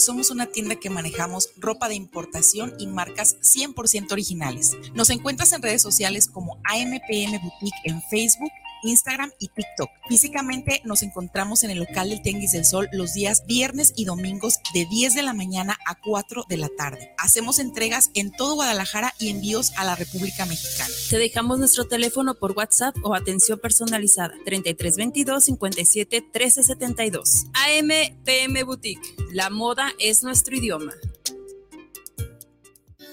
somos una tienda que manejamos ropa de importación y marcas 100% originales. Nos encuentras en redes sociales como AMPM Boutique en Facebook Instagram y TikTok. Físicamente nos encontramos en el local del Tenguis del Sol los días viernes y domingos de 10 de la mañana a 4 de la tarde. Hacemos entregas en todo Guadalajara y envíos a la República Mexicana. Te dejamos nuestro teléfono por WhatsApp o atención personalizada 3322 57 1372. AMPM Boutique. La moda es nuestro idioma.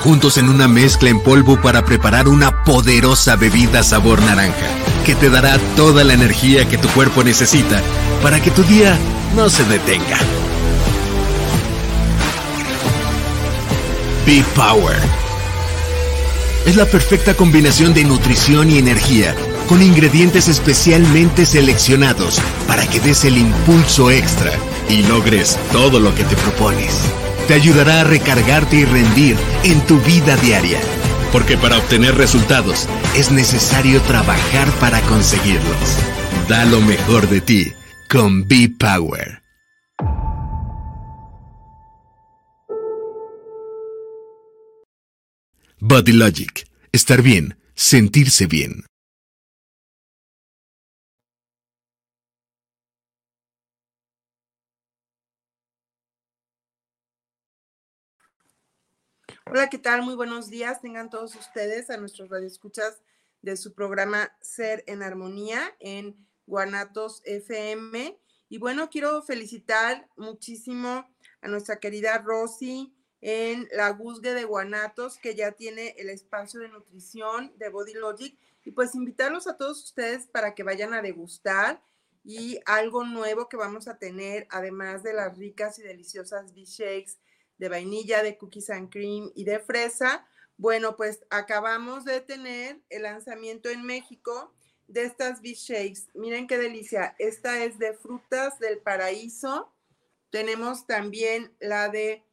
juntos en una mezcla en polvo para preparar una poderosa bebida sabor naranja que te dará toda la energía que tu cuerpo necesita para que tu día no se detenga. Be Power. Es la perfecta combinación de nutrición y energía, con ingredientes especialmente seleccionados para que des el impulso extra y logres todo lo que te propones. Te ayudará a recargarte y rendir en tu vida diaria porque para obtener resultados es necesario trabajar para conseguirlos. Da lo mejor de ti con B-Power. Body Logic. Estar bien, sentirse bien. Hola, ¿qué tal? Muy buenos días. Tengan todos ustedes a nuestros radioescuchas de su programa Ser en Armonía en Guanatos FM. Y bueno, quiero felicitar muchísimo a nuestra querida Rosy en la Guzgue de Guanatos, que ya tiene el espacio de nutrición de Body Logic. Y pues invitarlos a todos ustedes para que vayan a degustar y algo nuevo que vamos a tener, además de las ricas y deliciosas B-Shakes de vainilla, de cookies and cream y de fresa. Bueno, pues acabamos de tener el lanzamiento en México de estas B-Shakes. Miren qué delicia. Esta es de frutas del paraíso. Tenemos también la de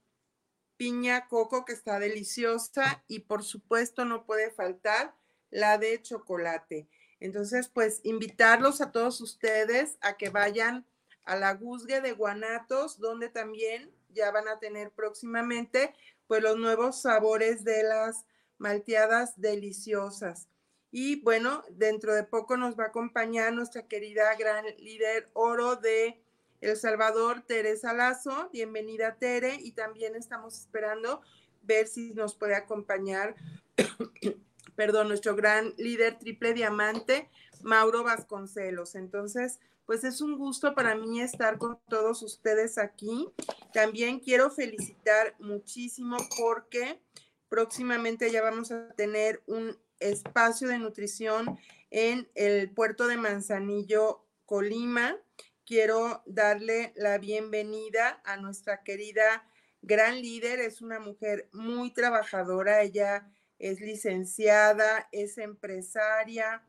piña coco que está deliciosa y por supuesto no puede faltar la de chocolate. Entonces, pues invitarlos a todos ustedes a que vayan a la Guzgue de Guanatos, donde también ya van a tener próximamente pues los nuevos sabores de las malteadas deliciosas. Y bueno, dentro de poco nos va a acompañar nuestra querida gran líder oro de El Salvador, Teresa Lazo. Bienvenida, Tere. Y también estamos esperando ver si nos puede acompañar, perdón, nuestro gran líder triple diamante, Mauro Vasconcelos. Entonces, pues es un gusto para mí estar con todos ustedes aquí. También quiero felicitar muchísimo porque próximamente ya vamos a tener un espacio de nutrición en el puerto de Manzanillo, Colima. Quiero darle la bienvenida a nuestra querida gran líder. Es una mujer muy trabajadora. Ella es licenciada, es empresaria,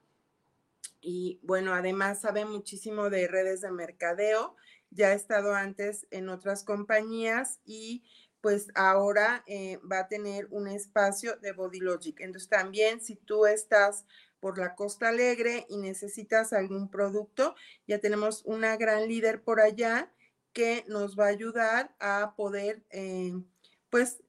y bueno, además sabe muchísimo de redes de mercadeo, ya ha estado antes en otras compañías y pues ahora eh, va a tener un espacio de Body Logic. Entonces también si tú estás por la Costa Alegre y necesitas algún producto, ya tenemos una gran líder por allá que nos va a ayudar a poder eh, pues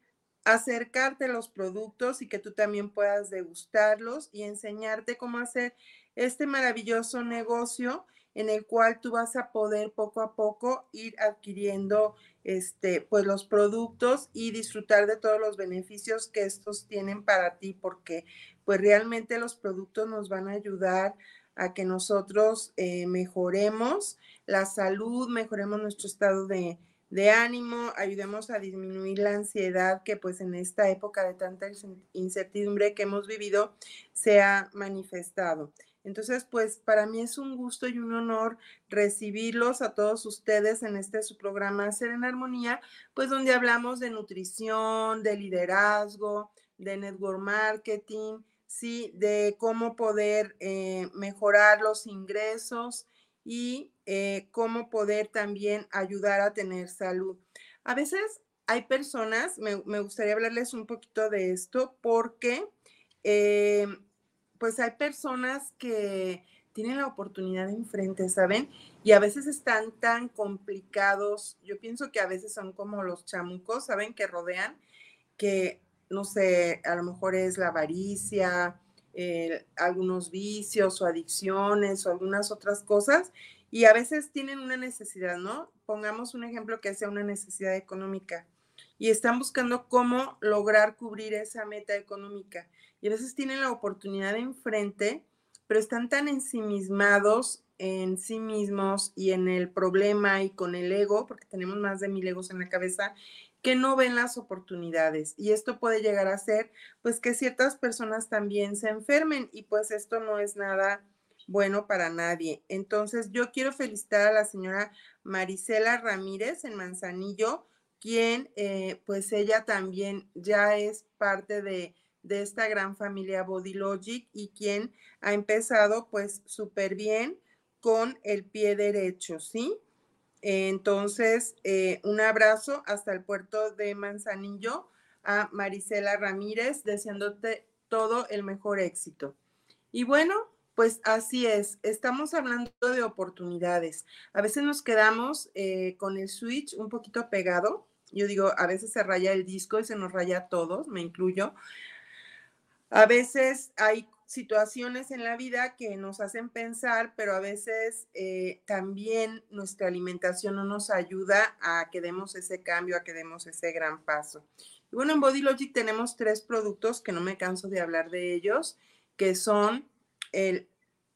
acercarte los productos y que tú también puedas degustarlos y enseñarte cómo hacer este maravilloso negocio en el cual tú vas a poder poco a poco ir adquiriendo este pues los productos y disfrutar de todos los beneficios que estos tienen para ti porque pues realmente los productos nos van a ayudar a que nosotros eh, mejoremos la salud, mejoremos nuestro estado de, de ánimo, ayudemos a disminuir la ansiedad que pues en esta época de tanta incertidumbre que hemos vivido se ha manifestado. Entonces, pues para mí es un gusto y un honor recibirlos a todos ustedes en este su programa Ser en Armonía, pues donde hablamos de nutrición, de liderazgo, de network marketing, sí, de cómo poder eh, mejorar los ingresos y eh, cómo poder también ayudar a tener salud. A veces hay personas, me, gustaría hablarles un poquito de esto porque eh, pues hay personas que tienen la oportunidad enfrente, ¿saben? Y a veces están tan complicados. Yo pienso que a veces son como los chamucos, ¿saben? Que rodean, que no sé, a lo mejor es la avaricia, eh, algunos vicios o adicciones o algunas otras cosas. Y a veces tienen una necesidad, ¿no? Pongamos un ejemplo que sea una necesidad económica y están buscando cómo lograr cubrir esa meta económica y a veces tienen la oportunidad enfrente, pero están tan ensimismados en sí mismos y en el problema y con el ego, porque tenemos más de mil egos en la cabeza, que no ven las oportunidades. Y esto puede llegar a ser, pues, que ciertas personas también se enfermen y pues esto no es nada bueno para nadie. Entonces, yo quiero felicitar a la señora Marisela Ramírez en Manzanillo, quien, eh, pues, ella también ya es parte de de esta gran familia Body Logic y quien ha empezado pues súper bien con el pie derecho, ¿sí? Entonces, eh, un abrazo hasta el puerto de Manzanillo a Marisela Ramírez, deseándote todo el mejor éxito. Y bueno, pues así es, estamos hablando de oportunidades. A veces nos quedamos eh, con el switch un poquito pegado. Yo digo, a veces se raya el disco y se nos raya a todos, me incluyo. A veces hay situaciones en la vida que nos hacen pensar, pero a veces eh, también nuestra alimentación no nos ayuda a que demos ese cambio, a que demos ese gran paso. Y bueno, en Body Logic tenemos tres productos que no me canso de hablar de ellos, que son el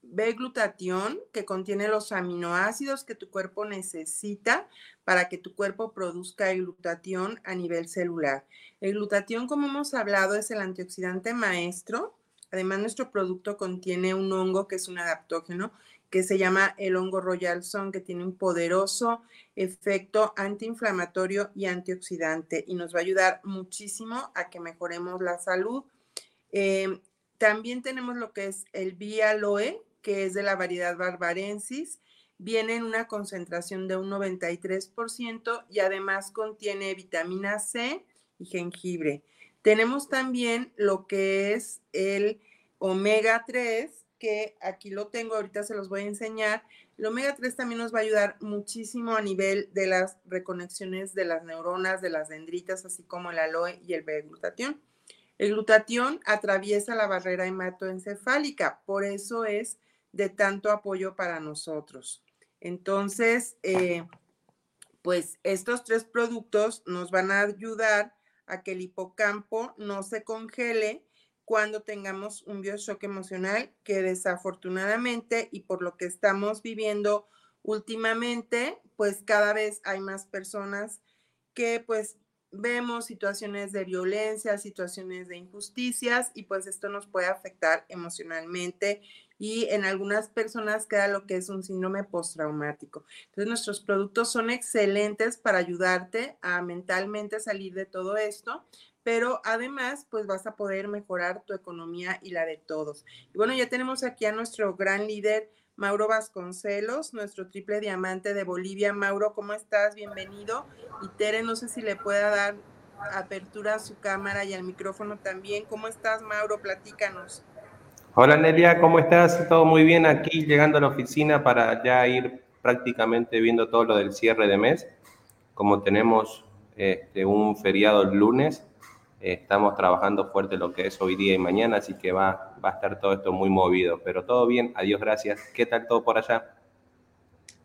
B-glutatión, que contiene los aminoácidos que tu cuerpo necesita para que tu cuerpo produzca glutatión a nivel celular. El glutatión, como hemos hablado, es el antioxidante maestro. Además, nuestro producto contiene un hongo que es un adaptógeno que se llama el hongo Royal Son, que tiene un poderoso efecto antiinflamatorio y antioxidante y nos va a ayudar muchísimo a que mejoremos la salud. Eh, también tenemos lo que es el Vialoe, que es de la variedad barbarensis, viene en una concentración de un 93% y además contiene vitamina C y jengibre. Tenemos también lo que es el omega 3, que aquí lo tengo, ahorita se los voy a enseñar. El omega 3 también nos va a ayudar muchísimo a nivel de las reconexiones de las neuronas, de las dendritas, así como el aloe y el beta-glutatión. El glutatión atraviesa la barrera hematoencefálica, por eso es de tanto apoyo para nosotros. Entonces, eh, pues estos tres productos nos van a ayudar a que el hipocampo no se congele cuando tengamos un bioshock emocional que desafortunadamente y por lo que estamos viviendo últimamente, pues cada vez hay más personas que pues vemos situaciones de violencia, situaciones de injusticias y pues esto nos puede afectar emocionalmente y en algunas personas queda lo que es un síndrome postraumático. Entonces nuestros productos son excelentes para ayudarte a mentalmente salir de todo esto, pero además pues vas a poder mejorar tu economía y la de todos. Y bueno, ya tenemos aquí a nuestro gran líder. Mauro Vasconcelos, nuestro triple diamante de Bolivia. Mauro, ¿cómo estás? Bienvenido. Y Tere, no sé si le pueda dar apertura a su cámara y al micrófono también. ¿Cómo estás, Mauro? Platícanos. Hola Nelia, ¿cómo estás? Todo muy bien aquí, llegando a la oficina para ya ir prácticamente viendo todo lo del cierre de mes. Como tenemos este, un feriado el lunes, estamos trabajando fuerte lo que es hoy día y mañana, así que va, va a estar todo esto muy movido. Pero todo bien, adiós, gracias. ¿Qué tal todo por allá?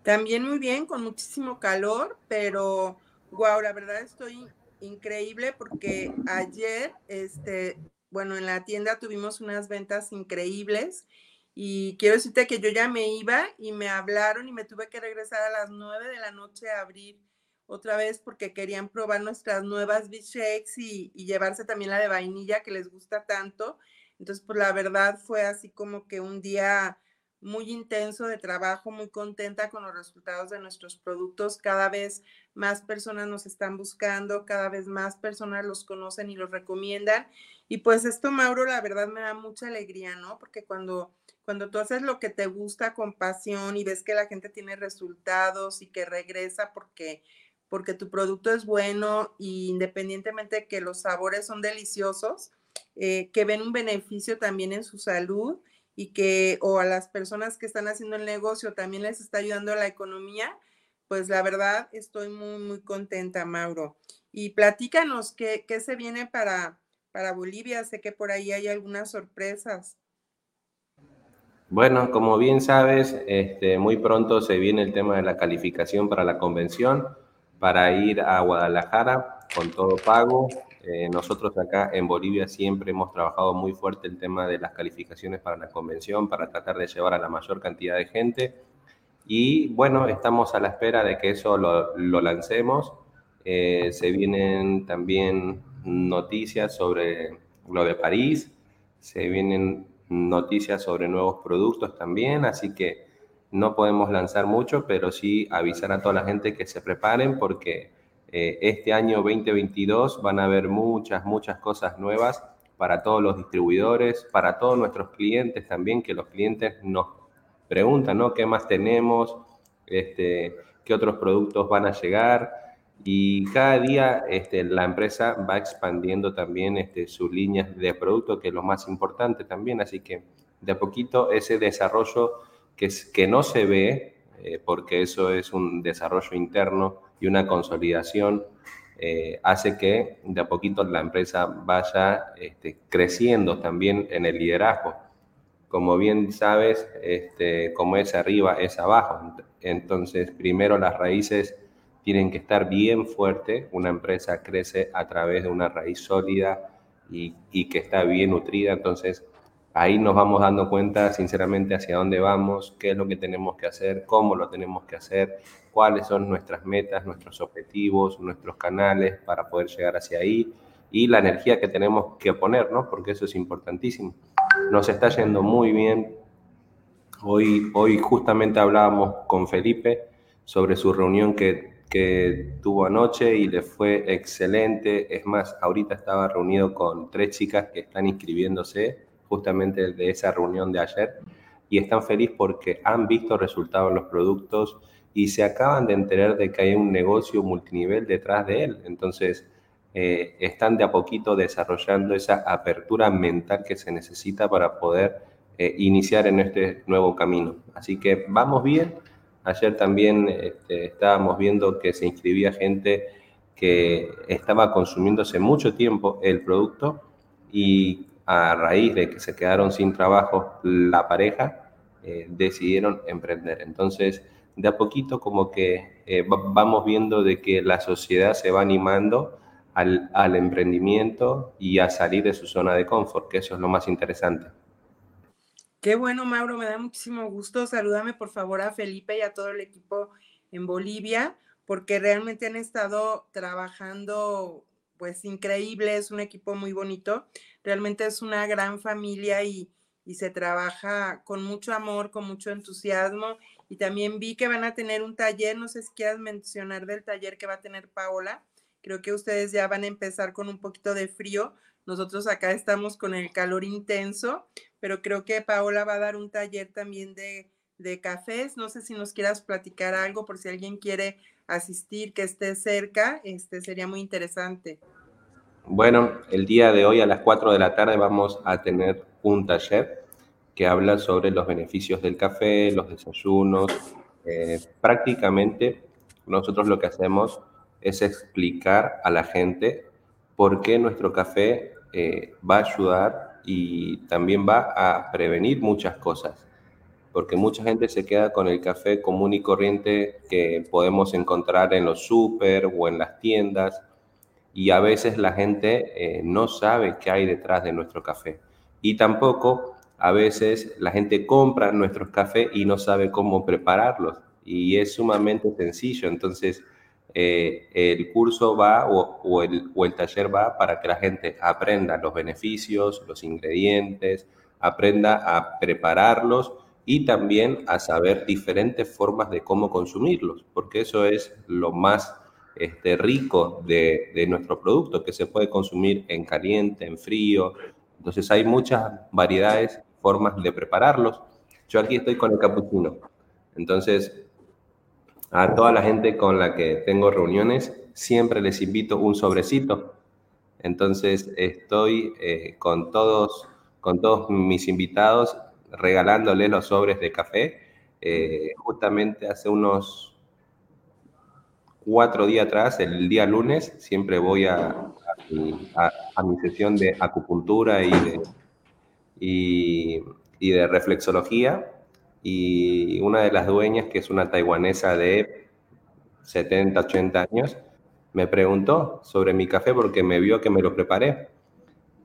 También muy bien, con muchísimo calor, pero wow, la verdad estoy increíble porque ayer, este, bueno, en la tienda tuvimos unas ventas increíbles y quiero decirte que yo ya me iba y me hablaron y me tuve que regresar a las nueve de la noche a abrir otra vez porque querían probar nuestras nuevas beef shakes y, y, llevarse también la de vainilla que les gusta tanto. Entonces, pues la verdad fue así como que un día muy intenso de trabajo, muy contenta con los resultados de nuestros productos. Cada vez más personas nos están buscando, cada vez más personas los conocen y los recomiendan. Y pues esto, Mauro, la verdad me da mucha alegría, ¿no? Porque cuando, cuando tú haces lo que te gusta con pasión y ves que la gente tiene resultados y que regresa porque porque tu producto es bueno y independientemente de que los sabores son deliciosos, eh, que ven un beneficio también en su salud y que o a las personas que están haciendo el negocio también les está ayudando a la economía, pues la verdad estoy muy, muy contenta, Mauro. Y platícanos qué, qué se viene para, para Bolivia. Sé que por ahí hay algunas sorpresas. Bueno, como bien sabes, este, muy pronto se viene el tema de la calificación para la convención, para ir a Guadalajara con todo pago. Eh, nosotros acá en Bolivia siempre hemos trabajado muy fuerte el tema de las calificaciones para la convención, para tratar de llevar a la mayor cantidad de gente. Y bueno, estamos a la espera de que eso lo, lancemos. Eh, se vienen también noticias sobre lo de París, se vienen noticias sobre nuevos productos también, así que no podemos lanzar mucho, pero sí avisar a toda la gente que se preparen porque eh, este año 2022 van a haber muchas, muchas cosas nuevas para todos los distribuidores, para todos nuestros clientes también, que los clientes nos preguntan, ¿no? ¿Qué más tenemos? Este, ¿Qué otros productos van a llegar? Y cada día este, la empresa va expandiendo también este, sus líneas de producto, que es lo más importante también. Así que de a poquito ese desarrollo que, es, que no se ve, eh, porque eso es un desarrollo interno y una consolidación, eh, hace que de a poquito la empresa vaya este, creciendo también en el liderazgo. Como bien sabes, este, como es arriba, es abajo. Entonces, primero las raíces tienen que estar bien fuertes. Una empresa crece a través de una raíz sólida y, y que está bien nutrida. Entonces, ahí nos vamos dando cuenta sinceramente hacia dónde vamos, qué es lo que tenemos que hacer, cómo lo tenemos que hacer, cuáles son nuestras metas, nuestros objetivos, nuestros canales para poder llegar hacia ahí y la energía que tenemos que poner, ¿no? Porque eso es importantísimo. Nos está yendo muy bien. Hoy, hoy justamente hablábamos con Felipe sobre su reunión que, que tuvo anoche y le fue excelente. Es más, ahorita estaba reunido con tres chicas que están inscribiéndose justamente de esa reunión de ayer y están felices porque han visto resultados en los productos y se acaban de enterar de que hay un negocio multinivel detrás de él. Entonces, eh, están de a poquito desarrollando esa apertura mental que se necesita para poder eh, iniciar en este nuevo camino. Así que vamos bien. Ayer también este, estábamos viendo que se inscribía gente que estaba consumiéndose mucho tiempo el producto y a raíz de que se quedaron sin trabajo la pareja, eh, decidieron emprender. Entonces, de a poquito como que eh, vamos viendo de que la sociedad se va animando al, al, emprendimiento y a salir de su zona de confort, que eso es lo más interesante. Qué bueno, Mauro, me da muchísimo gusto. Salúdame por favor a Felipe y a todo el equipo en Bolivia, porque realmente han estado trabajando pues increíble, es un equipo muy bonito, realmente es una gran familia y, y se trabaja con mucho amor, con mucho entusiasmo. Y también vi que van a tener un taller, no sé si quieras mencionar del taller que va a tener Paola. Creo que ustedes ya van a empezar con un poquito de frío. Nosotros acá estamos con el calor intenso, pero creo que Paola va a dar un taller también de, de cafés. No sé si nos quieras platicar algo por si alguien quiere asistir, que esté cerca, este sería muy interesante. Bueno, el día de hoy a las 4 de la tarde vamos a tener un taller que habla sobre los beneficios del café, los desayunos. Eh, prácticamente nosotros lo que hacemos es explicar a la gente por qué nuestro café eh, va a ayudar y también va a prevenir muchas cosas porque mucha gente se queda con el café común y corriente que podemos encontrar en los súper o en las tiendas y a veces la gente eh, no sabe qué hay detrás de nuestro café. Y tampoco a veces la gente compra nuestros cafés y no sabe cómo prepararlos. Y es sumamente sencillo. Entonces, eh, el curso va o, el, o el taller va para que la gente aprenda los beneficios, los ingredientes, aprenda a prepararlos y también a saber diferentes formas de cómo consumirlos, porque eso es lo más este, rico de, de nuestro producto, que se puede consumir en caliente, en frío. Entonces hay muchas variedades, formas de prepararlos. Yo aquí estoy con el capuchino. Entonces, a toda la gente con la que tengo reuniones, siempre les invito un sobrecito. Entonces, estoy eh, con, todos, con todos mis invitados regalándole los sobres de café. Eh, justamente hace unos cuatro días atrás, el día lunes, siempre voy a, a, mi sesión de acupuntura y de, y, de reflexología. Y una de las dueñas, que es una taiwanesa de 70, 80 años, me preguntó sobre mi café porque me vio que me lo preparé.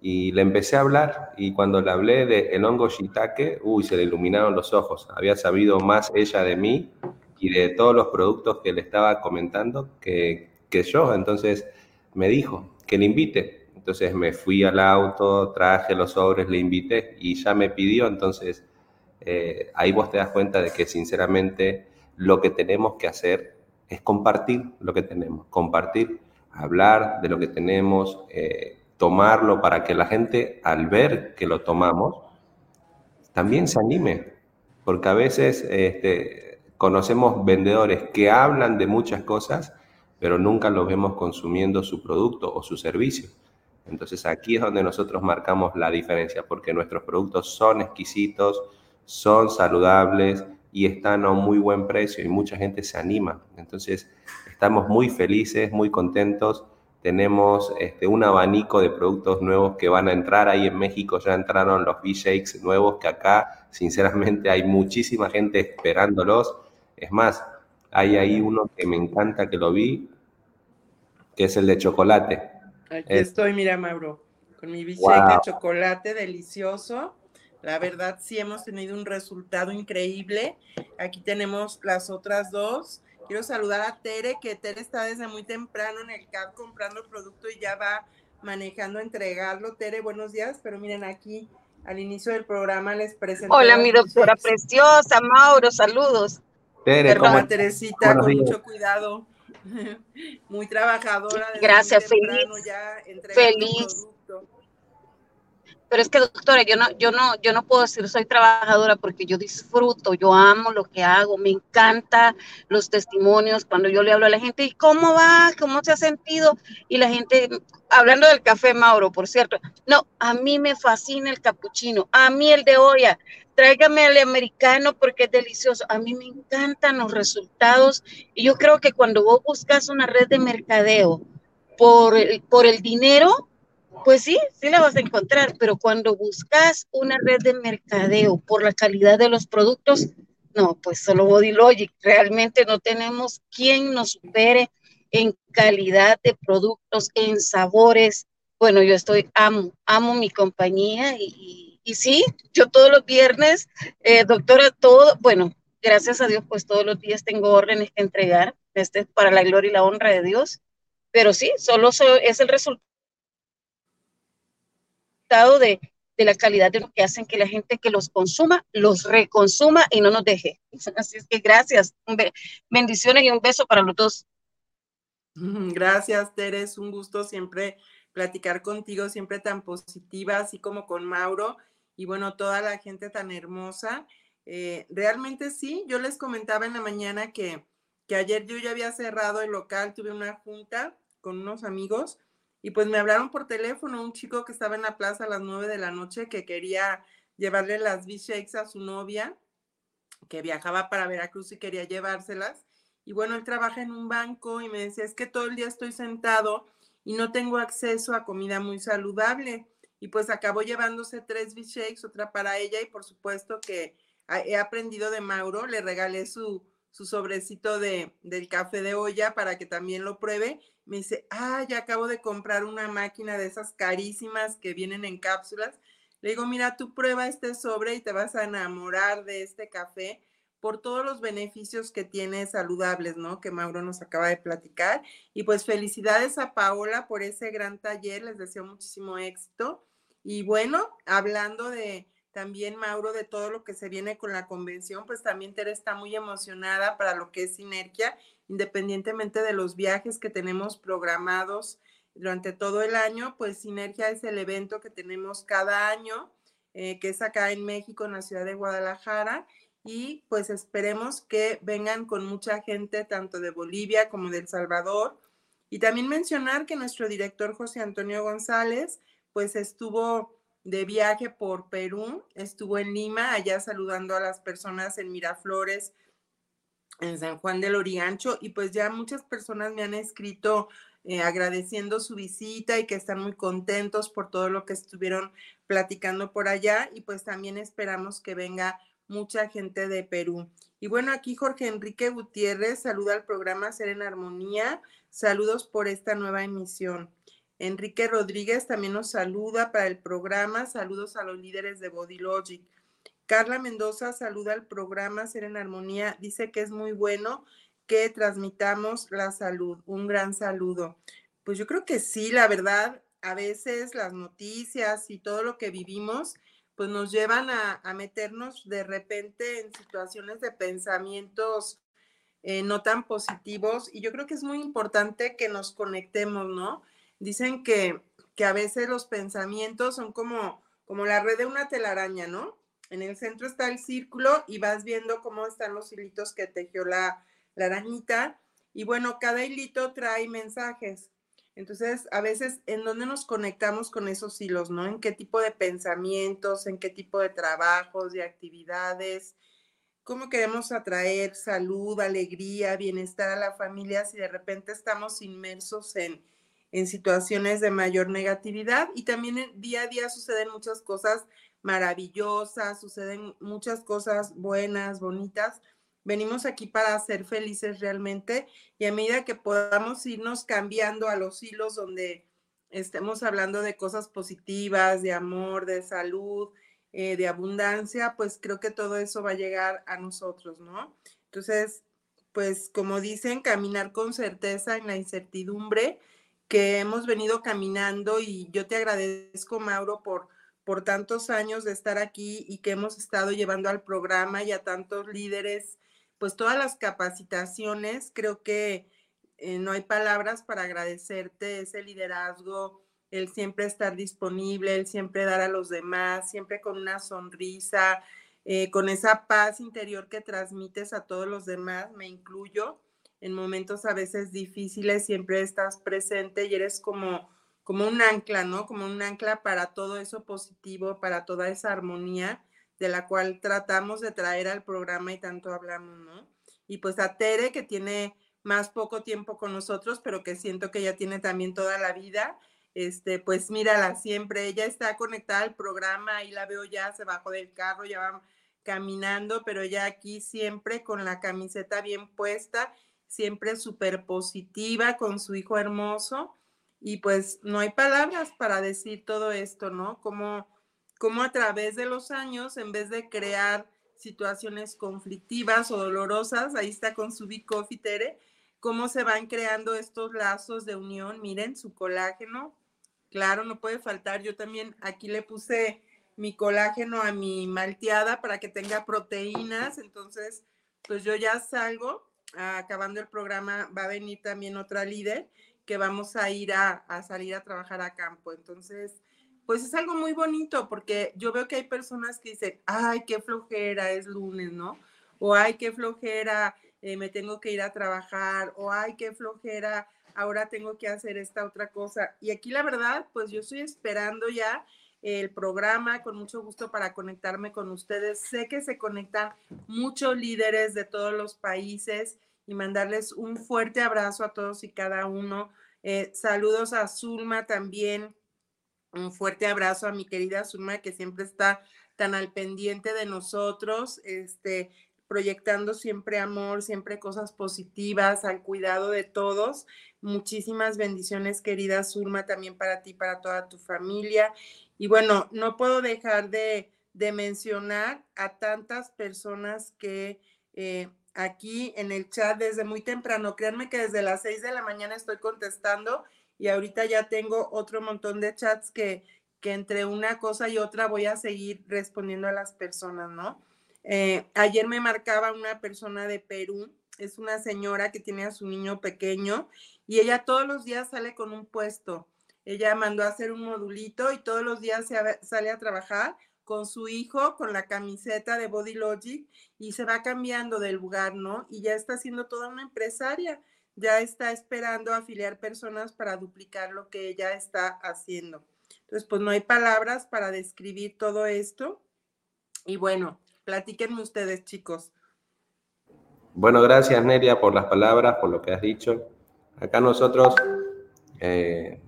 Y le empecé a hablar y cuando le hablé de el hongo shiitake, uy, se le iluminaron los ojos. Había sabido más ella de mí y de todos los productos que le estaba comentando que, que yo. Entonces me dijo que le invite. Entonces me fui al auto, traje los sobres, le invité y ya me pidió. Entonces eh, ahí vos te das cuenta de que sinceramente lo que tenemos que hacer es compartir lo que tenemos, compartir, hablar de lo que tenemos, eh, tomarlo para que la gente al ver que lo tomamos también se anime, porque a veces este, Conocemos vendedores que hablan de muchas cosas, pero nunca los vemos consumiendo su producto o su servicio. Entonces aquí es donde nosotros marcamos la diferencia, porque nuestros productos son exquisitos, son saludables y están a un muy buen precio y mucha gente se anima. Entonces estamos muy felices, muy contentos. Tenemos este, un abanico de productos nuevos que van a entrar ahí en México. Ya entraron los V-Shakes nuevos que acá, sinceramente, hay muchísima gente esperándolos es más, hay ahí uno que me encanta que lo vi, que es el de chocolate. Aquí estoy, mira, Mauro, con mi bicheque de chocolate delicioso. La verdad, sí hemos tenido un resultado increíble. Aquí tenemos las otras dos. Quiero saludar a Tere, que Tere está desde muy temprano en el CAP comprando el producto y ya va manejando, entregarlo. Tere, buenos días, pero miren aquí al inicio del programa les presento. Hola, mi doctora preciosa, Mauro, saludos. Tere, Teresita, con mucho cuidado. muy trabajadora. Gracias, feliz. feliz. Pero es que, doctora, yo no, yo no, yo no puedo decir soy trabajadora porque yo disfruto, yo amo lo que hago, me encanta los testimonios cuando yo le hablo a la gente, ¿y cómo va? ¿Cómo se ha sentido? Y la gente, hablando del café, Mauro, por cierto, no, a mí me fascina el capuchino, a mí el de olla, tráigame el americano porque es delicioso. A mí me encantan los resultados y yo creo que cuando vos buscas una red de mercadeo por el, por el dinero, pues sí, sí la vas a encontrar, pero cuando buscas una red de mercadeo por la calidad de los productos, no, pues solo Body Logic. Realmente no tenemos quien nos supere en calidad de productos, en sabores. Bueno, yo estoy, amo, amo mi compañía y y sí, yo todos los viernes, eh, doctora, todo, bueno, gracias a Dios, pues todos los días tengo órdenes que entregar, este para la gloria y la honra de Dios, pero sí, solo es el resultado de, de la calidad de lo que hacen que la gente que los consuma, los reconsuma y no nos deje. Así es que gracias, bendiciones y un beso para los dos. Gracias, Teres, un gusto siempre platicar contigo, siempre tan positiva, así como con Mauro y bueno, toda la gente tan hermosa. Eh, realmente sí, yo les comentaba en la mañana que, que ayer yo ya había cerrado el local, tuve una junta con unos amigos y pues me hablaron por teléfono un chico que estaba en la plaza a las nueve de la noche que quería llevarle las B-Shakes a su novia, que viajaba para Veracruz y quería llevárselas. Y bueno, él trabaja en un banco y me decía, es que todo el día estoy sentado y no tengo acceso a comida muy saludable y pues acabó llevándose tres V-Shakes, otra para ella y por supuesto que he aprendido de Mauro, le regalé su, su sobrecito de, del café de olla para que también lo pruebe. Me dice, ah, ya acabo de comprar una máquina de esas carísimas que vienen en cápsulas. Le digo, mira, tú prueba este sobre y te vas a enamorar de este café por todos los beneficios que tiene saludables, ¿no? Que Mauro nos acaba de platicar. Y pues felicidades a Paola por ese gran taller, les deseo muchísimo éxito. Y bueno, hablando de también, Mauro, de todo lo que se viene con la convención, pues también Tere está muy emocionada para lo que es Sinergia, independientemente de los viajes que tenemos programados durante todo el año, pues Sinergia es el evento que tenemos cada año, eh, que es acá en México, en la ciudad de Guadalajara y pues esperemos que vengan con mucha gente tanto de Bolivia como de El Salvador. Y también mencionar que nuestro director José Antonio González pues estuvo de viaje por Perú, estuvo en Lima, allá saludando a las personas en Miraflores, en San Juan del Origancho, y pues ya muchas personas me han escrito eh, agradeciendo su visita y que están muy contentos por todo lo que estuvieron platicando por allá, y pues también esperamos que venga mucha gente de Perú. Y bueno, aquí Jorge Enrique Gutiérrez saluda al programa Ser en Armonía. Saludos por esta nueva emisión. Enrique Rodríguez también nos saluda para el programa. Saludos a los líderes de Body Logic. Carla Mendoza saluda al programa Ser en Armonía. Dice que es muy bueno que transmitamos la salud. Un gran saludo. Pues yo creo que sí, la verdad, a veces las noticias y todo lo que vivimos pues nos llevan a, meternos de repente en situaciones de pensamientos eh, no tan positivos y yo creo que es muy importante que nos conectemos, ¿no? Dicen que, que a veces los pensamientos son como, como la red de una telaraña, ¿no? En el centro está el círculo y vas viendo cómo están los hilitos que tejió la, la arañita. Y bueno, cada hilito trae mensajes. Entonces, a veces, ¿en dónde nos conectamos con esos hilos, no? ¿En qué tipo de pensamientos, en qué tipo de trabajos, de actividades? ¿Cómo queremos atraer salud, alegría, bienestar a la familia si de repente estamos inmersos en, en situaciones de mayor negatividad? Y también día a día suceden muchas cosas maravillosas, suceden muchas cosas buenas, bonitas, Venimos aquí para ser felices realmente y a medida que podamos irnos cambiando a los hilos donde estemos hablando de cosas positivas, de amor, de salud, eh, de abundancia, pues creo que todo eso va a llegar a nosotros, ¿no? Entonces, pues como dicen, caminar con certeza en la incertidumbre que hemos venido caminando y yo te agradezco, Mauro, por, por tantos años de estar aquí y que hemos estado llevando al programa y a tantos líderes pues todas las capacitaciones, creo que eh, no hay palabras para agradecerte ese liderazgo, el siempre estar disponible, el siempre dar a los demás, siempre con una sonrisa, eh, con esa paz interior que transmites a todos los demás, me incluyo. En momentos a veces difíciles siempre estás presente y eres como, como un ancla, ¿no? Como un ancla para todo eso positivo, para toda esa armonía de la cual tratamos de traer al programa y tanto hablamos, ¿no? Y pues a Tere, que tiene más poco tiempo con nosotros, pero que siento que ella tiene también toda la vida, este, pues mírala siempre, ella está conectada al programa, y la veo ya, se bajó del carro, ya va caminando, pero ya aquí siempre con la camiseta bien puesta, siempre súper positiva con su hijo hermoso. Y pues no hay palabras para decir todo esto, ¿no? Como cómo a través de los años, en vez de crear situaciones conflictivas o dolorosas, ahí está con su Big Coffee Tere, cómo se van creando estos lazos de unión. Miren su colágeno, claro, no puede faltar. Yo también aquí le puse mi colágeno a mi malteada para que tenga proteínas. Entonces, pues yo ya salgo, acabando el programa, va a venir también otra líder que vamos a ir a, salir a trabajar a campo. Entonces, pues es algo muy bonito porque yo veo que hay personas que dicen, ay, qué flojera, es lunes, ¿no? O ay, qué flojera, eh, me tengo que ir a trabajar, o ay, qué flojera, ahora tengo que hacer esta otra cosa. Y aquí la verdad, pues yo estoy esperando ya el programa con mucho gusto para conectarme con ustedes. Sé que se conectan muchos líderes de todos los países y mandarles un fuerte abrazo a todos y cada uno. Eh, saludos a Zulma también, un fuerte abrazo a mi querida Zulma, que siempre está tan al pendiente de nosotros. Este, proyectando siempre amor, siempre cosas positivas, al cuidado de todos. Muchísimas bendiciones, querida Zulma, también para ti, para toda tu familia. Y bueno, no puedo dejar de, mencionar a tantas personas que eh, aquí en el chat desde muy temprano, créanme que desde las seis de la mañana estoy contestando y ahorita ya tengo otro montón de chats que, que entre una cosa y otra voy a seguir respondiendo a las personas, ¿no? Eh, ayer me marcaba una persona de Perú, es una señora que tiene a su niño pequeño y ella todos los días sale con un puesto. Ella mandó a hacer un modulito y todos los días se sale a trabajar con su hijo, con la camiseta de Body Logic y se va cambiando de lugar, ¿no? Y ya está siendo toda una empresaria, ya está esperando afiliar personas para duplicar lo que ella está haciendo. Entonces, pues no hay palabras para describir todo esto. Y bueno, Platíquenme ustedes, chicos. Bueno, gracias Neria por las palabras, por lo que has dicho. Acá nosotros, eh,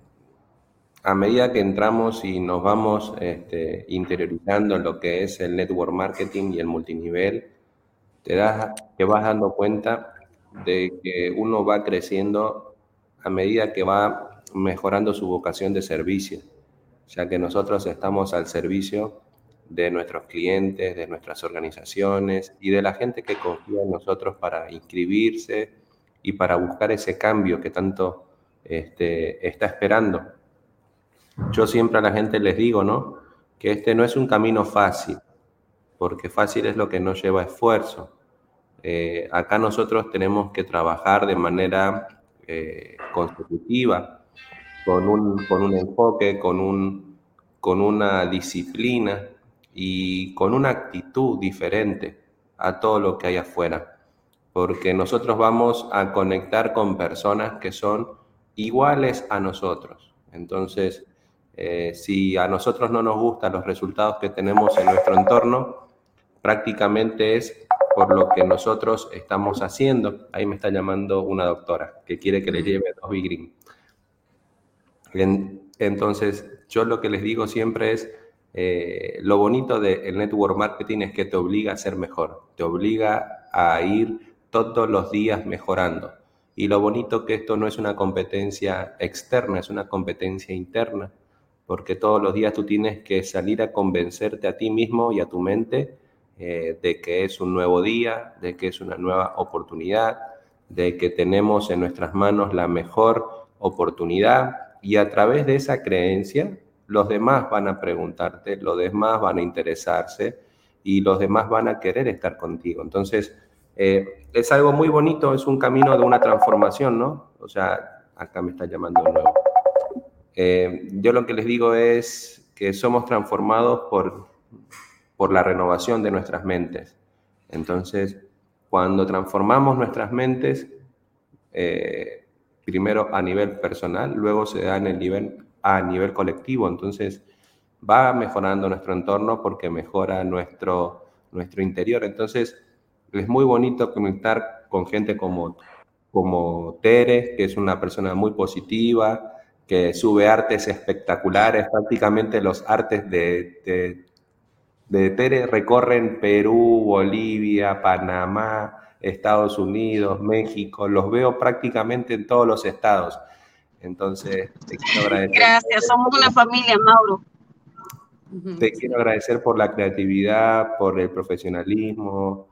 a medida que entramos y nos vamos este, interiorizando en lo que es el network marketing y el multinivel, te, das, te vas dando cuenta de que uno va creciendo a medida que va mejorando su vocación de servicio, ya que nosotros estamos al servicio de nuestros clientes, de nuestras organizaciones y de la gente que confía en nosotros para inscribirse y para buscar ese cambio que tanto este, está esperando. Yo siempre a la gente les digo, ¿no? Que este no es un camino fácil, porque fácil es lo que no lleva esfuerzo. Eh, acá nosotros tenemos que trabajar de manera eh, consecutiva, con un, con un enfoque, con, un, con una disciplina y con una actitud diferente a todo lo que hay afuera, porque nosotros vamos a conectar con personas que son iguales a nosotros. Entonces, eh, si a nosotros no nos gustan los resultados que tenemos en nuestro entorno, prácticamente es por lo que nosotros estamos haciendo. Ahí me está llamando una doctora que quiere que le lleve dos Big Entonces, yo lo que les digo siempre es, eh, lo bonito del network marketing es que te obliga a ser mejor, te obliga a ir todos los días mejorando. Y lo bonito que esto no es una competencia externa, es una competencia interna, porque todos los días tú tienes que salir a convencerte a ti mismo y a tu mente eh, de que es un nuevo día, de que es una nueva oportunidad, de que tenemos en nuestras manos la mejor oportunidad y a través de esa creencia los demás van a preguntarte, los demás van a interesarse y los demás van a querer estar contigo. Entonces, eh, es algo muy bonito, es un camino de una transformación, ¿no? O sea, acá me está llamando de nuevo. Eh, yo lo que les digo es que somos transformados por, por la renovación de nuestras mentes. Entonces, cuando transformamos nuestras mentes, eh, primero a nivel personal, luego se da en el nivel a nivel colectivo. Entonces, va mejorando nuestro entorno porque mejora nuestro, nuestro interior. Entonces, es muy bonito conectar con gente como, como Tere, que es una persona muy positiva, que sube artes espectaculares. Prácticamente los artes de, de, de Tere recorren Perú, Bolivia, Panamá, Estados Unidos, México. Los veo prácticamente en todos los estados. Entonces, te quiero agradecer. Gracias, somos una familia, Mauro. Te quiero agradecer por la creatividad, por el profesionalismo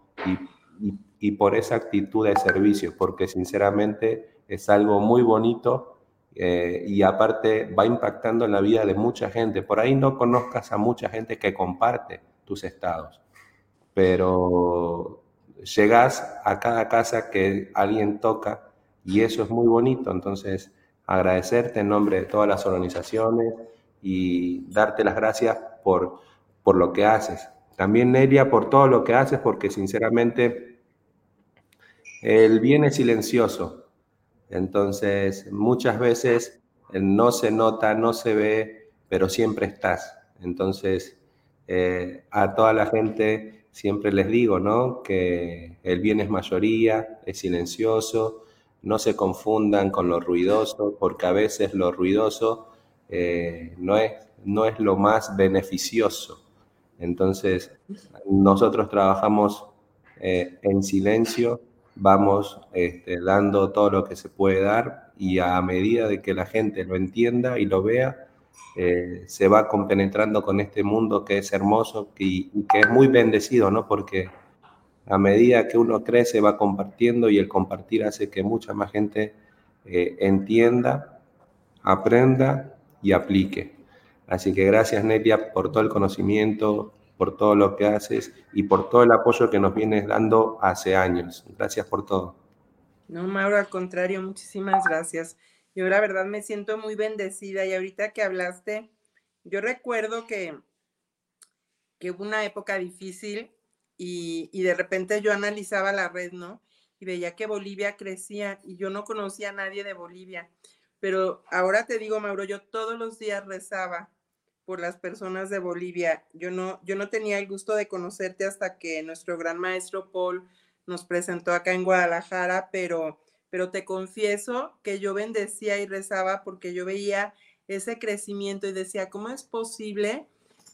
y, por esa actitud de servicio, porque sinceramente es algo muy bonito eh, y aparte va impactando en la vida de mucha gente. Por ahí no conozcas a mucha gente que comparte tus estados, pero llegas a cada casa que alguien toca y eso es muy bonito. Entonces, agradecerte en nombre de todas las organizaciones y darte las gracias por, por lo que haces. También, Nelia, por todo lo que haces, porque sinceramente el bien es silencioso. Entonces, muchas veces no se nota, no se ve, pero siempre estás. Entonces, eh, a toda la gente siempre les digo, ¿no? Que el bien es mayoría, es silencioso, no se confundan con lo ruidoso, porque a veces lo ruidoso eh, no, es, no es lo más beneficioso. Entonces, nosotros trabajamos eh, en silencio vamos este, dando todo lo que se puede dar y a medida de que la gente lo entienda y lo vea, eh, se va compenetrando con este mundo que es hermoso y, que es muy bendecido, ¿no? Porque a medida que uno crece va compartiendo y el compartir hace que mucha más gente eh, entienda, aprenda y aplique. Así que gracias Nelia por todo el conocimiento, por todo lo que haces y por todo el apoyo que nos vienes dando hace años. Gracias por todo. No, Mauro, al contrario, muchísimas gracias. Yo la verdad me siento muy bendecida y ahorita que hablaste, yo recuerdo que, que hubo una época difícil y, y de repente yo analizaba la red, ¿no? Y veía que Bolivia crecía y yo no conocía a nadie de Bolivia. Pero ahora te digo, Mauro, yo todos los días rezaba por las personas de Bolivia. Yo no, yo no tenía el gusto de conocerte hasta que nuestro gran maestro Paul nos presentó acá en Guadalajara, pero, pero te confieso que yo bendecía y rezaba porque yo veía ese crecimiento y decía, ¿cómo es posible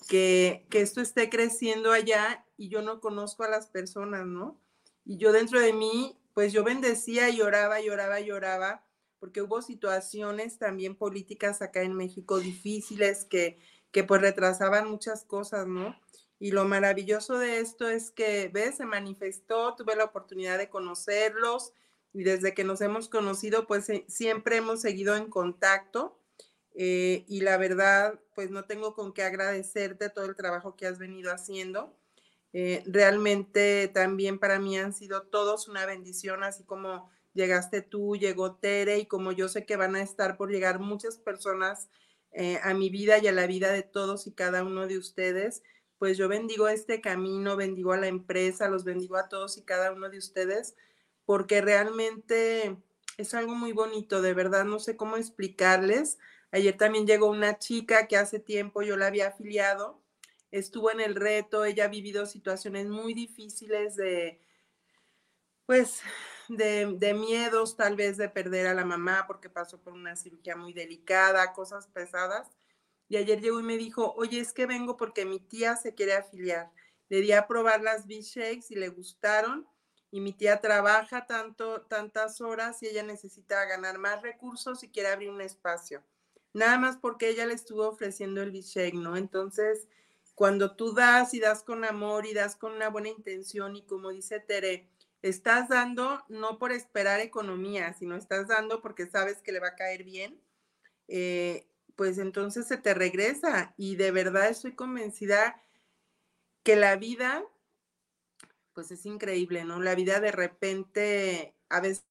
que, que esto esté creciendo allá y yo no conozco a las personas, ¿no? Y yo dentro de mí, pues yo bendecía y lloraba, lloraba, lloraba, porque hubo situaciones también políticas acá en México difíciles que, que pues retrasaban muchas cosas, ¿no? Y lo maravilloso de esto es que, ves, se manifestó, tuve la oportunidad de conocerlos y desde que nos hemos conocido, pues siempre hemos seguido en contacto. Eh, y la verdad, pues no tengo con qué agradecerte todo el trabajo que has venido haciendo. Eh, realmente también para mí han sido todos una bendición, así como llegaste tú, llegó Tere y como yo sé que van a estar por llegar muchas personas eh, a mi vida y a la vida de todos y cada uno de ustedes, pues yo bendigo este camino, bendigo a la empresa, los bendigo a todos y cada uno de ustedes, porque realmente es algo muy bonito, de verdad, no sé cómo explicarles. Ayer también llegó una chica que hace tiempo yo la había afiliado, estuvo en el reto, ella ha vivido situaciones muy difíciles de, pues, de, miedos tal vez de perder a la mamá porque pasó por una cirugía muy delicada, cosas pesadas. Y ayer llegó y me dijo, oye, es que vengo porque mi tía se quiere afiliar. Le di a probar las B-Shakes y le gustaron. Y mi tía trabaja tanto, tantas horas y ella necesita ganar más recursos y quiere abrir un espacio. Nada más porque ella le estuvo ofreciendo el B-Shake, ¿no? Entonces, cuando tú das y das con amor y das con una buena intención y como dice Tere, estás dando no por esperar economía, sino estás dando porque sabes que le va a caer bien, eh, pues entonces se te regresa. Y de verdad estoy convencida que la vida, pues es increíble, ¿no? La vida de repente a veces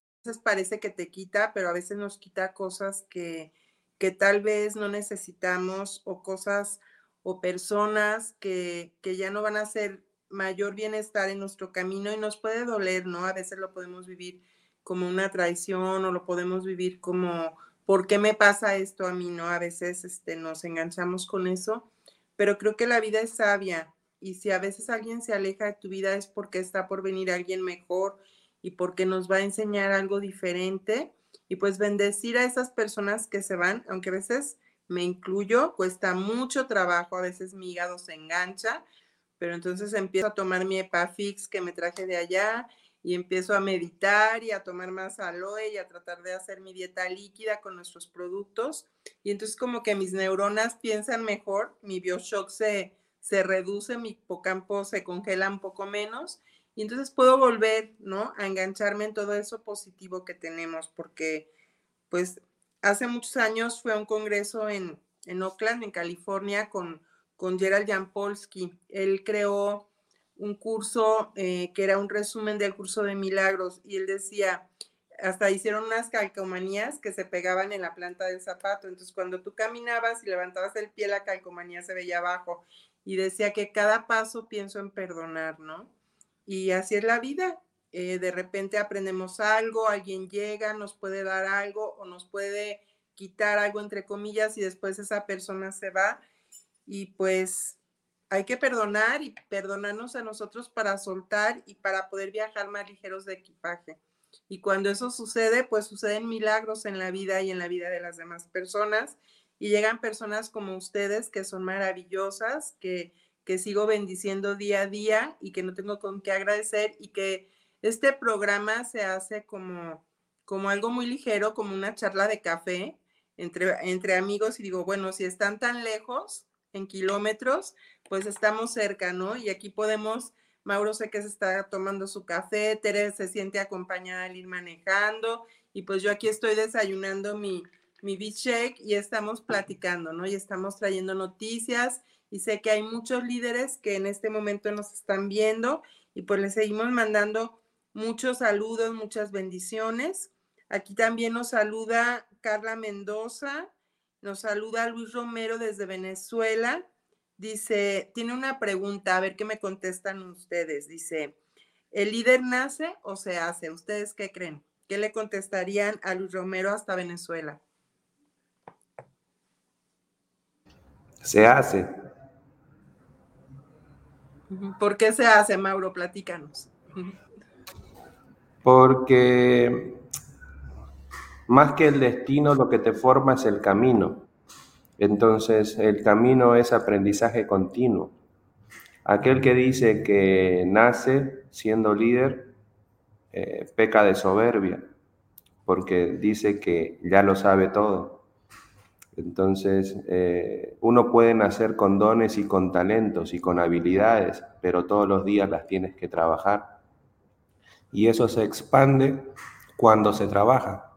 parece que te quita, pero a veces nos quita cosas que, que tal vez no necesitamos o cosas o personas que, que ya no van a ser mayor bienestar en nuestro camino y nos puede doler, ¿no? A veces lo podemos vivir como una traición o lo podemos vivir como, ¿por qué me pasa esto a mí, no? A veces este, nos enganchamos con eso, pero creo que la vida es sabia y si a veces alguien se aleja de tu vida es porque está por venir alguien mejor y porque nos va a enseñar algo diferente y pues bendecir a esas personas que se van, aunque a veces me incluyo, cuesta mucho trabajo, a veces mi hígado se engancha, pero entonces empiezo a tomar mi Epafix que me traje de allá y empiezo a meditar y a tomar más aloe y a tratar de hacer mi dieta líquida con nuestros productos. Y entonces como que mis neuronas piensan mejor, mi bioshock se, se reduce, mi hipocampo se congela un poco menos y entonces puedo volver, ¿no? A engancharme en todo eso positivo que tenemos porque pues hace muchos años fue a un congreso en, en Oakland, en California, con con Gerald Jampolsky. Él creó un curso eh, que era un resumen del curso de milagros y él decía, hasta hicieron unas calcomanías que se pegaban en la planta del zapato. Entonces, cuando tú caminabas y levantabas el pie, la calcomanía se veía abajo. Y decía que cada paso pienso en perdonar, ¿no? Y así es la vida. Eh, de repente aprendemos algo, alguien llega, nos puede dar algo o nos puede quitar algo, entre comillas, y después esa persona se va y pues hay que perdonar y perdonarnos a nosotros para soltar y para poder viajar más ligeros de equipaje. Y cuando eso sucede, pues suceden milagros en la vida y en la vida de las demás personas. Y llegan personas como ustedes que son maravillosas, que, que sigo bendiciendo día a día y que no tengo con qué agradecer y que este programa se hace como, como algo muy ligero, como una charla de café entre, entre amigos y digo, bueno, si están tan lejos en kilómetros, pues estamos cerca, ¿no? Y aquí podemos, Mauro sé que se está tomando su café, Tere se siente acompañada al ir manejando y pues yo aquí estoy desayunando mi, mi shake y estamos platicando, ¿no? Y estamos trayendo noticias y sé que hay muchos líderes que en este momento nos están viendo y pues les seguimos mandando muchos saludos, muchas bendiciones. Aquí también nos saluda Carla Mendoza, nos saluda Luis Romero desde Venezuela. Dice, tiene una pregunta, a ver qué me contestan ustedes. Dice, ¿el líder nace o se hace? ¿Ustedes qué creen? ¿Qué le contestarían a Luis Romero hasta Venezuela? Se hace. ¿Por qué se hace, Mauro? Platícanos. Porque más que el destino, lo que te forma es el camino. Entonces, el camino es aprendizaje continuo. Aquel que dice que nace siendo líder, eh, peca de soberbia, porque dice que ya lo sabe todo. Entonces, eh, uno puede nacer con dones y con talentos y con habilidades, pero todos los días las tienes que trabajar. Y eso se expande cuando se trabaja.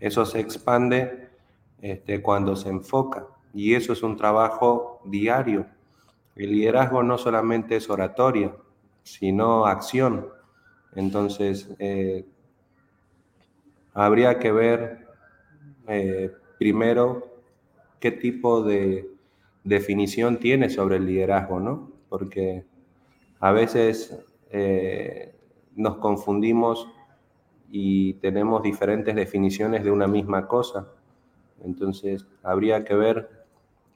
Eso se expande este, cuando se enfoca. Y eso es un trabajo diario. El liderazgo no solamente es oratoria, sino acción. Entonces, eh, habría que ver eh, primero qué tipo de definición tiene sobre el liderazgo, ¿no? Porque a veces eh, nos confundimos y tenemos diferentes definiciones de una misma cosa. Entonces, habría que ver,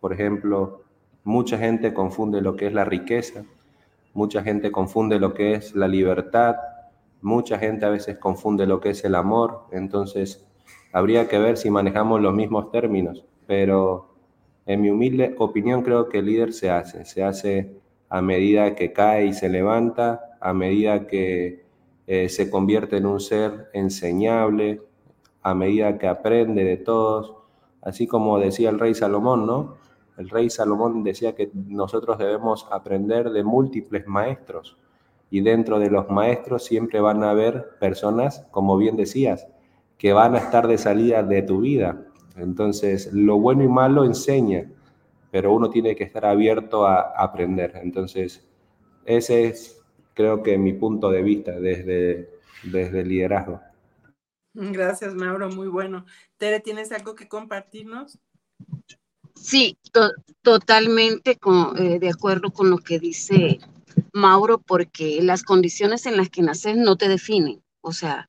por ejemplo, mucha gente confunde lo que es la riqueza, mucha gente confunde lo que es la libertad, mucha gente a veces confunde lo que es el amor, entonces habría que ver si manejamos los mismos términos pero en mi humilde opinión creo que el líder se hace, se hace a medida que cae y se levanta, a medida que eh, se convierte en un ser enseñable, a medida que aprende de todos, así como decía el rey Salomón, ¿no? El rey Salomón decía que nosotros debemos aprender de múltiples maestros y dentro de los maestros siempre van a haber personas, como bien decías, que van a estar de salida de tu vida, entonces, lo bueno y malo enseña, pero uno tiene que estar abierto a aprender. Entonces, ese es, creo que, mi punto de vista desde, desde el liderazgo. Gracias, Mauro, muy bueno. Tere, ¿tienes algo que compartirnos? Sí, totalmente eh, de acuerdo con lo que dice Mauro, porque las condiciones en las que naces no te definen. O sea,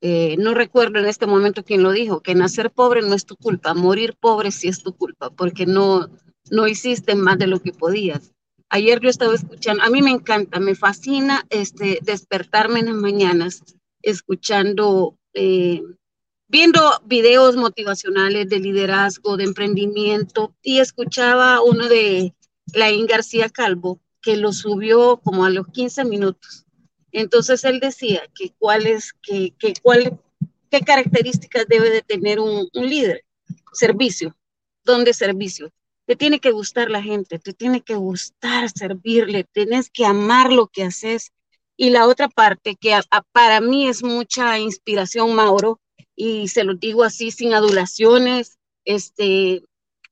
eh, no recuerdo en este momento quién lo dijo, que nacer pobre no es tu culpa, morir pobre sí es tu culpa, porque no, no hiciste más de lo que podías. Ayer yo estaba escuchando, a mí me encanta, me fascina este, despertarme en las mañanas escuchando, eh, viendo videos motivacionales de liderazgo, de emprendimiento, y escuchaba uno de Laín García Calvo, que lo subió como a los 15 minutos entonces él decía que cuáles, que, que cuál, qué características debe de tener un, un líder. Servicio. ¿Dónde servicio? Te tiene que gustar la gente, te tiene que gustar servirle, tienes que amar lo que haces. Y la otra parte que para mí es mucha inspiración, Mauro, y se lo digo así sin adulaciones, este,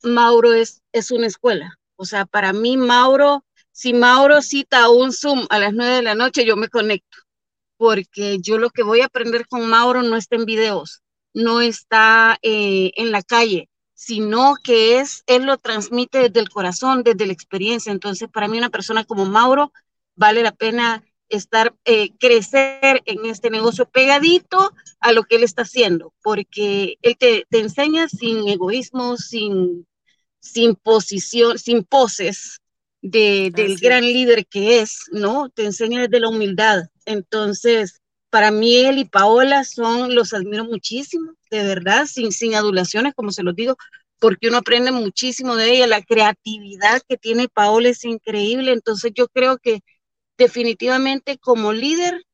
Mauro es, es una escuela. O sea, para mí Mauro si Mauro cita un Zoom a las nueve de la noche, yo me conecto, porque yo lo que voy a aprender con Mauro no está en videos, no está eh, en la calle, sino que es, él lo transmite desde el corazón, desde la experiencia. Entonces, para mí una persona como Mauro vale la pena estar, eh, crecer en este negocio pegadito a lo que él está haciendo, porque él te, te enseña sin egoísmo, sin, sin posición, sin poses, del gran líder que es, ¿no? Te enseña desde la humildad. Entonces, para mí él y Paola son, los admiro muchísimo, de verdad, sin, sin adulaciones, como se los digo, porque uno aprende muchísimo de ella. La creatividad que tiene Paola es increíble. Entonces yo creo que definitivamente como líder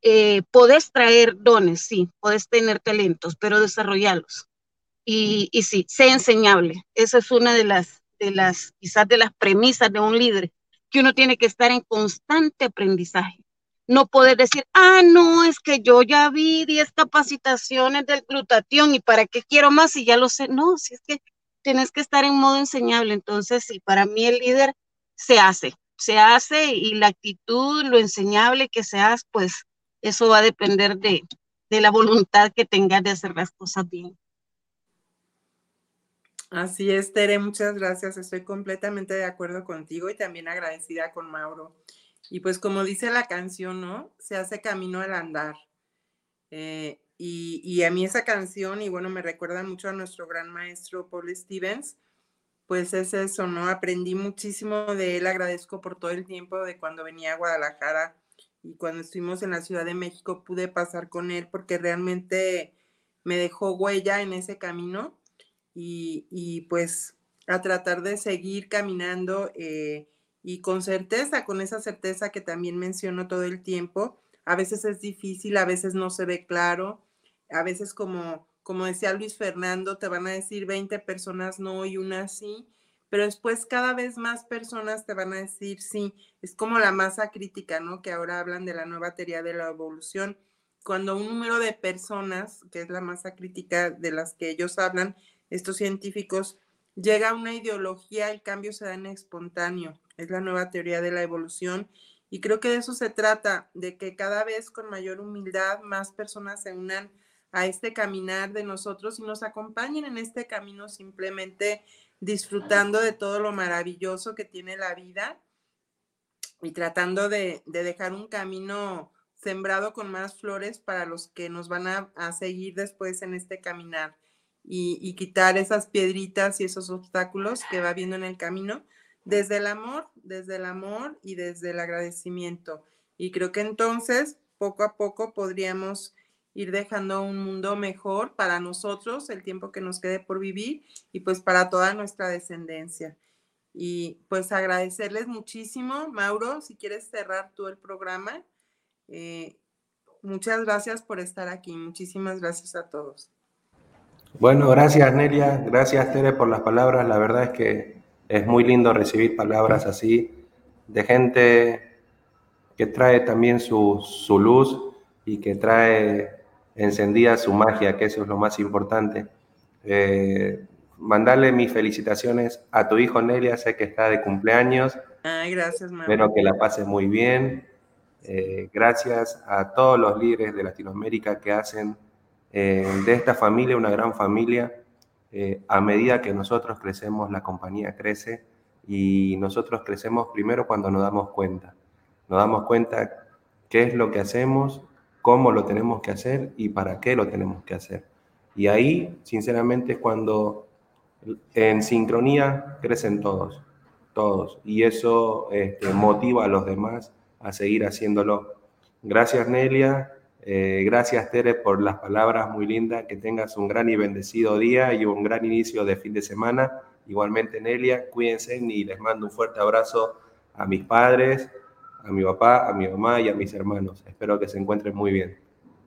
eh, podés traer dones, sí, podés tener talentos, pero desarrollarlos. Y, y sí, sé enseñable. Esa es una de las, de las, quizás de las premisas de un líder, que uno tiene que estar en constante aprendizaje. No poder decir, ah, no, es que yo ya vi 10 capacitaciones del glutatión y para qué quiero más si ya lo sé. No, si es que tienes que estar en modo enseñable. Entonces, sí, para mí el líder se hace, se hace y la actitud, lo enseñable que seas, pues eso va a depender de, de la voluntad que tengas de hacer las cosas bien. Así es, Tere, muchas gracias. Estoy completamente de acuerdo contigo y también agradecida con Mauro. Y pues como dice la canción, ¿no? Se hace camino al andar. Eh, y, y, a mí esa canción, y bueno, me recuerda mucho a nuestro gran maestro Paul Stevens, pues es eso, ¿no? Aprendí muchísimo de él, agradezco por todo el tiempo de cuando venía a Guadalajara y cuando estuvimos en la Ciudad de México pude pasar con él porque realmente me dejó huella en ese camino y, pues a tratar de seguir caminando eh, y con certeza, con esa certeza que también menciono todo el tiempo. A veces es difícil, a veces no se ve claro, a veces como, como decía Luis Fernando, te van a decir 20 personas no y una sí, pero después cada vez más personas te van a decir sí. Es como la masa crítica, ¿no? Que ahora hablan de la nueva teoría de la evolución. Cuando un número de personas, que es la masa crítica de las que ellos hablan, estos científicos, llega a una ideología, el cambio se da en espontáneo. Es la nueva teoría de la evolución. Y creo que de eso se trata, de que cada vez con mayor humildad más personas se unan a este caminar de nosotros y nos acompañen en este camino simplemente disfrutando de todo lo maravilloso que tiene la vida y tratando de, dejar un camino sembrado con más flores para los que nos van a, seguir después en este caminar y, quitar esas piedritas y esos obstáculos que va viendo en el camino desde el amor, desde el amor y desde el agradecimiento. Y creo que entonces, poco a poco, podríamos ir dejando un mundo mejor para nosotros, el tiempo que nos quede por vivir y pues para toda nuestra descendencia. Y pues agradecerles muchísimo, Mauro, si quieres cerrar tú el programa. Eh, muchas gracias por estar aquí, muchísimas gracias a todos. Bueno, gracias Nelia, gracias Tere por las palabras. La verdad es que es muy lindo recibir palabras así de gente que trae también su, su luz y que trae encendida su magia, que eso es lo más importante. Eh, mandarle mis felicitaciones a tu hijo Nelia, sé que está de cumpleaños. Ay, gracias, mamá. Espero que la pase muy bien. Eh, gracias a todos los líderes de Latinoamérica que hacen eh, de esta familia una gran familia. a medida que nosotros crecemos, la compañía crece y nosotros crecemos primero cuando nos damos cuenta. Nos damos cuenta qué es lo que hacemos, cómo lo tenemos que hacer y para qué lo tenemos que hacer. Y ahí, sinceramente, es cuando en sincronía crecen todos, todos. Y eso este, motiva a los demás a seguir haciéndolo. Gracias, Nelia. Eh, gracias, Tere, por las palabras muy lindas. Que tengas un gran y bendecido día y un gran inicio de fin de semana. Igualmente, Nelia, cuídense y les mando un fuerte abrazo a mis padres, a mi papá, a mi mamá y a mis hermanos. Espero que se encuentren muy bien.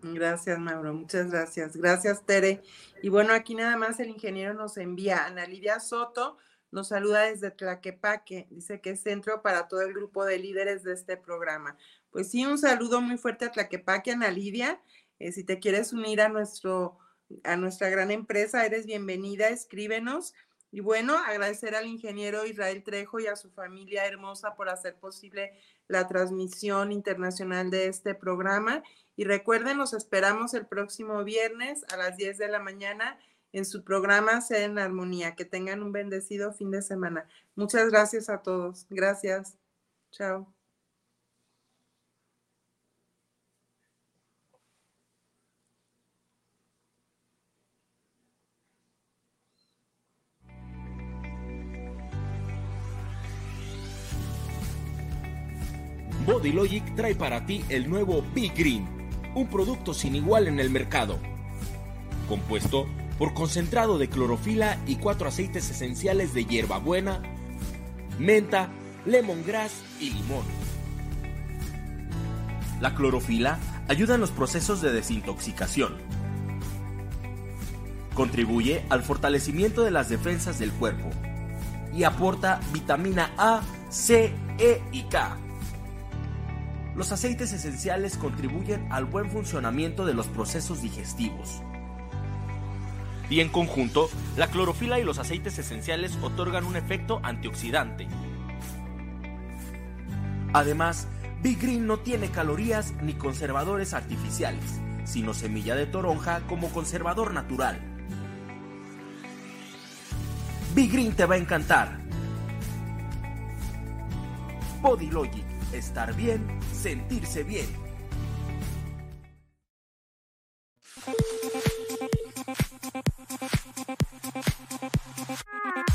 Gracias, Mauro. Muchas gracias. Gracias, Tere. Y bueno, aquí nada más el ingeniero nos envía. Ana Lidia Soto nos saluda desde Tlaquepaque. Dice que es centro para todo el grupo de líderes de este programa. Pues sí, un saludo muy fuerte a Tlaquepaque, Ana Lidia. Eh, si te quieres unir a, nuestro, a nuestra gran empresa, eres bienvenida. Escríbenos. Y bueno, agradecer al ingeniero Israel Trejo y a su familia hermosa por hacer posible la transmisión internacional de este programa. Y recuerden, nos esperamos el próximo viernes a las 10 de la mañana en su programa Ser en Armonía. Que tengan un bendecido fin de semana. Muchas gracias a todos. Gracias. Chao. Bodylogic trae para ti el nuevo Big Green, un producto sin igual en el mercado. Compuesto por concentrado de clorofila y cuatro aceites esenciales de hierbabuena, menta, lemongrass y limón. La clorofila ayuda en los procesos de desintoxicación. Contribuye al fortalecimiento de las defensas del cuerpo y aporta vitamina A, C, E y K. Los aceites esenciales contribuyen al buen funcionamiento de los procesos digestivos. Y en conjunto, la clorofila y los aceites esenciales otorgan un efecto antioxidante. Además, Big Green no tiene calorías ni conservadores artificiales, sino semilla de toronja como conservador natural. Big Green te va a encantar. Body Logic, estar bien, sentirse bien.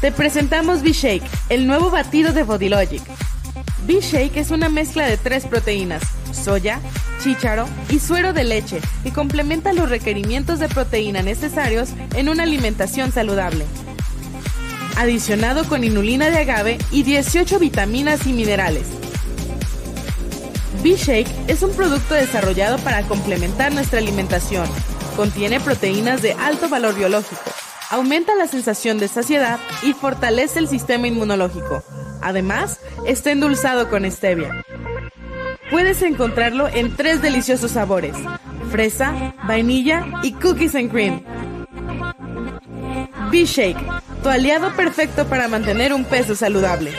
Te presentamos B-Shake, el nuevo batido de Body Logic. B-Shake es una mezcla de tres proteínas, soya, chícharo y suero de leche, que complementa los requerimientos de proteína necesarios en una alimentación saludable. Adicionado con inulina de agave y 18 vitaminas y minerales. B-Shake es un producto desarrollado para complementar nuestra alimentación. Contiene proteínas de alto valor biológico, aumenta la sensación de saciedad y fortalece el sistema inmunológico. Además, está endulzado con stevia. Puedes encontrarlo en tres deliciosos sabores: fresa, vainilla y cookies and cream. B-Shake, tu aliado perfecto para mantener un peso saludable.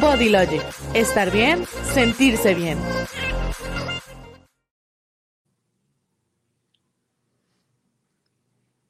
Body Logic, estar bien, sentirse bien.